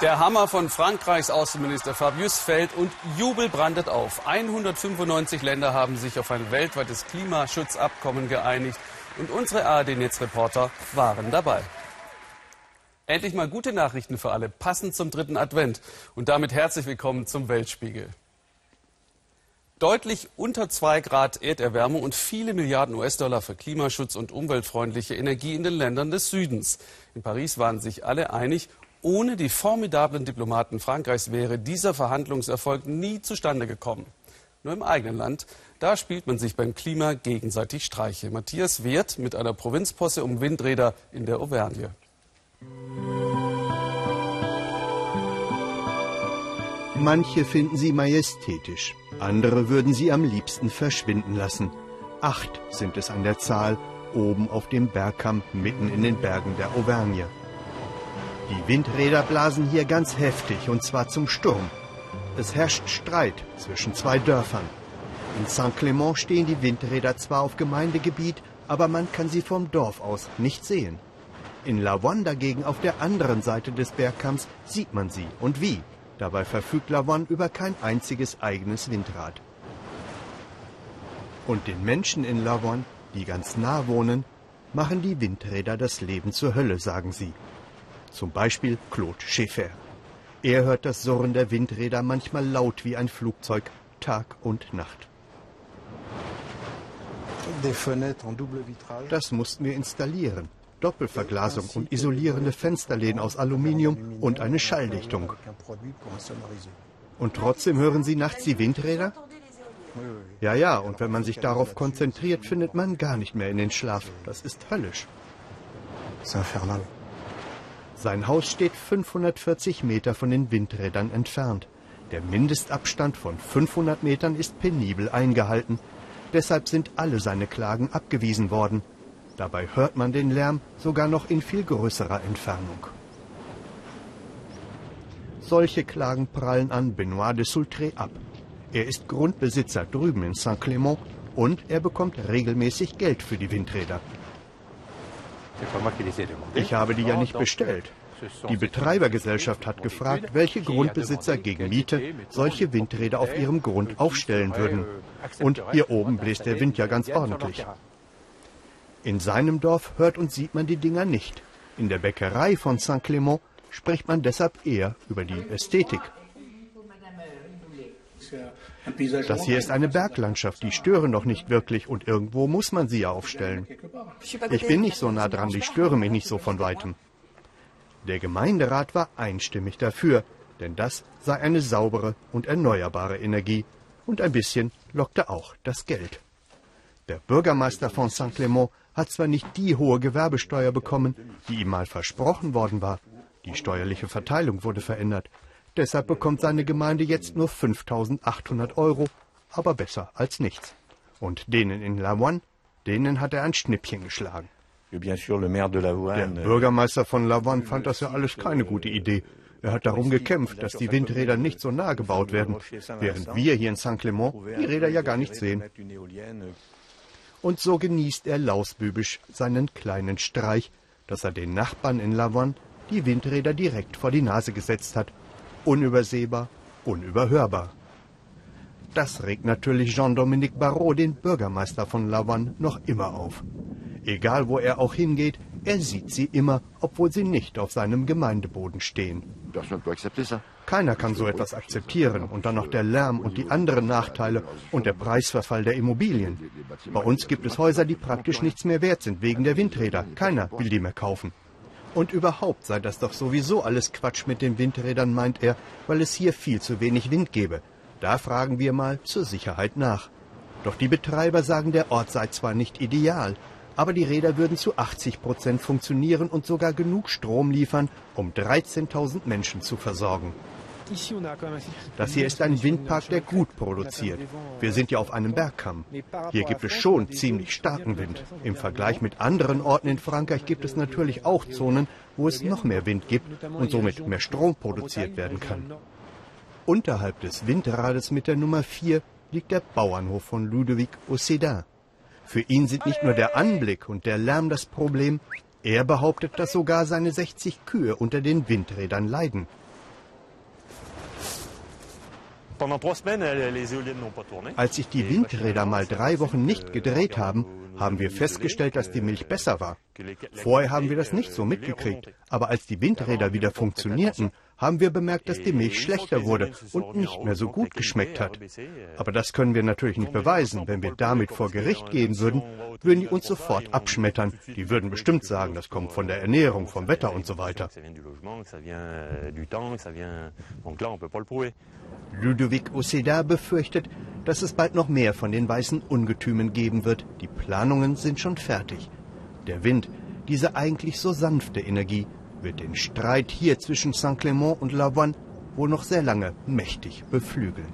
Der Hammer von Frankreichs Außenminister Fabius fällt und Jubel brandet auf. 195 Länder haben sich auf ein weltweites Klimaschutzabkommen geeinigt und unsere ARD-Netzreporter waren dabei. Endlich mal gute Nachrichten für alle, passend zum dritten Advent. Und damit herzlich willkommen zum Weltspiegel. Deutlich unter zwei Grad Erderwärmung und viele Milliarden US-Dollar für Klimaschutz und umweltfreundliche Energie in den Ländern des Südens. In Paris waren sich alle einig, ohne die formidablen Diplomaten Frankreichs wäre dieser Verhandlungserfolg nie zustande gekommen. Nur im eigenen Land, da spielt man sich beim Klima gegenseitig Streiche. Matthias Wehrt mit einer Provinzposse um Windräder in der Auvergne. Manche finden sie majestätisch, andere würden sie am liebsten verschwinden lassen. Acht sind es an der Zahl, oben auf dem Bergkamm mitten in den Bergen der Auvergne. Die Windräder blasen hier ganz heftig und zwar zum Sturm. Es herrscht Streit zwischen zwei Dörfern. In Saint-Clément stehen die Windräder zwar auf Gemeindegebiet, aber man kann sie vom Dorf aus nicht sehen. In Lavon dagegen auf der anderen Seite des Bergkamms sieht man sie und wie. Dabei verfügt Lavon über kein einziges eigenes Windrad. Und den Menschen in Lavon, die ganz nah wohnen, machen die Windräder das Leben zur Hölle, sagen sie. Zum Beispiel Claude Schäfer. Er hört das Surren der Windräder manchmal laut wie ein Flugzeug, Tag und Nacht. Das mussten wir installieren. Doppelverglasung und isolierende Fensterläden aus Aluminium und eine Schalldichtung. Und trotzdem hören Sie nachts die Windräder? Ja, ja, und wenn man sich darauf konzentriert, findet man gar nicht mehr in den Schlaf. Das ist höllisch. Sein Haus steht 540 Meter von den Windrädern entfernt. Der Mindestabstand von 500 Metern ist penibel eingehalten. Deshalb sind alle seine Klagen abgewiesen worden. Dabei hört man den Lärm sogar noch in viel größerer Entfernung. Solche Klagen prallen an Benoit de Sultré ab. Er ist Grundbesitzer drüben in Saint-Clément und er bekommt regelmäßig Geld für die Windräder. Ich habe die ja nicht bestellt. Die Betreibergesellschaft hat gefragt, welche Grundbesitzer gegen Miete solche Windräder auf ihrem Grund aufstellen würden. Und hier oben bläst der Wind ja ganz ordentlich. In seinem Dorf hört und sieht man die Dinger nicht. In der Bäckerei von Saint-Clément spricht man deshalb eher über die Ästhetik. Das hier ist eine Berglandschaft, die stören doch nicht wirklich und irgendwo muss man sie ja aufstellen. Ich bin nicht so nah dran, die stören mich nicht so von weitem. Der Gemeinderat war einstimmig dafür, denn das sei eine saubere und erneuerbare Energie und ein bisschen lockte auch das Geld. Der Bürgermeister von Saint-Clément hat zwar nicht die hohe Gewerbesteuer bekommen, die ihm mal versprochen worden war. Die steuerliche Verteilung wurde verändert. Deshalb bekommt seine Gemeinde jetzt nur 5800 Euro, aber besser als nichts. Und denen in Lavoine, denen hat er ein Schnippchen geschlagen. Der Bürgermeister von Lavoine fand das ja alles keine gute Idee. Er hat darum gekämpft, dass die Windräder nicht so nah gebaut werden, während wir hier in Saint-Clément die Räder ja gar nicht sehen. Und so genießt er lausbübisch seinen kleinen Streich, dass er den Nachbarn in Lavon die Windräder direkt vor die Nase gesetzt hat. Unübersehbar, unüberhörbar. Das regt natürlich Jean-Dominique Barrault, den Bürgermeister von Lavon, noch immer auf. Egal wo er auch hingeht, er sieht sie immer, obwohl sie nicht auf seinem Gemeindeboden stehen. Keiner kann so etwas akzeptieren und dann noch der Lärm und die anderen Nachteile und der Preisverfall der Immobilien. Bei uns gibt es Häuser, die praktisch nichts mehr wert sind wegen der Windräder. Keiner will die mehr kaufen. Und überhaupt sei das doch sowieso alles Quatsch mit den Windrädern, meint er, weil es hier viel zu wenig Wind gebe. Da fragen wir mal zur Sicherheit nach. Doch die Betreiber sagen, der Ort sei zwar nicht ideal, aber die Räder würden zu 80 Prozent funktionieren und sogar genug Strom liefern, um 13.000 Menschen zu versorgen. Das hier ist ein Windpark, der gut produziert. Wir sind ja auf einem Bergkamm. Hier gibt es schon ziemlich starken Wind. Im Vergleich mit anderen Orten in Frankreich gibt es natürlich auch Zonen, wo es noch mehr Wind gibt und somit mehr Strom produziert werden kann. Unterhalb des Windrades mit der Nummer 4 liegt der Bauernhof von Ludovic Océdin. Für ihn sind nicht nur der Anblick und der Lärm das Problem, Er behauptet, dass sogar seine 60 Kühe unter den Windrädern leiden. Als sich die Windräder mal drei Wochen nicht gedreht haben, haben wir festgestellt, dass die Milch besser war. Vorher haben wir das nicht so mitgekriegt, aber als die Windräder wieder funktionierten, haben wir bemerkt, dass die Milch schlechter wurde und nicht mehr so gut geschmeckt hat. Aber das können wir natürlich nicht beweisen. Wenn wir damit vor Gericht gehen würden, würden die uns sofort abschmettern. Die würden bestimmt sagen, das kommt von der Ernährung, vom Wetter und so weiter. Ludovic Oceda befürchtet, dass es bald noch mehr von den weißen Ungetümen geben wird. Die Planungen sind schon fertig. Der Wind, diese eigentlich so sanfte Energie, wird den Streit hier zwischen Saint-Clément und Lavoine wohl noch sehr lange mächtig beflügeln.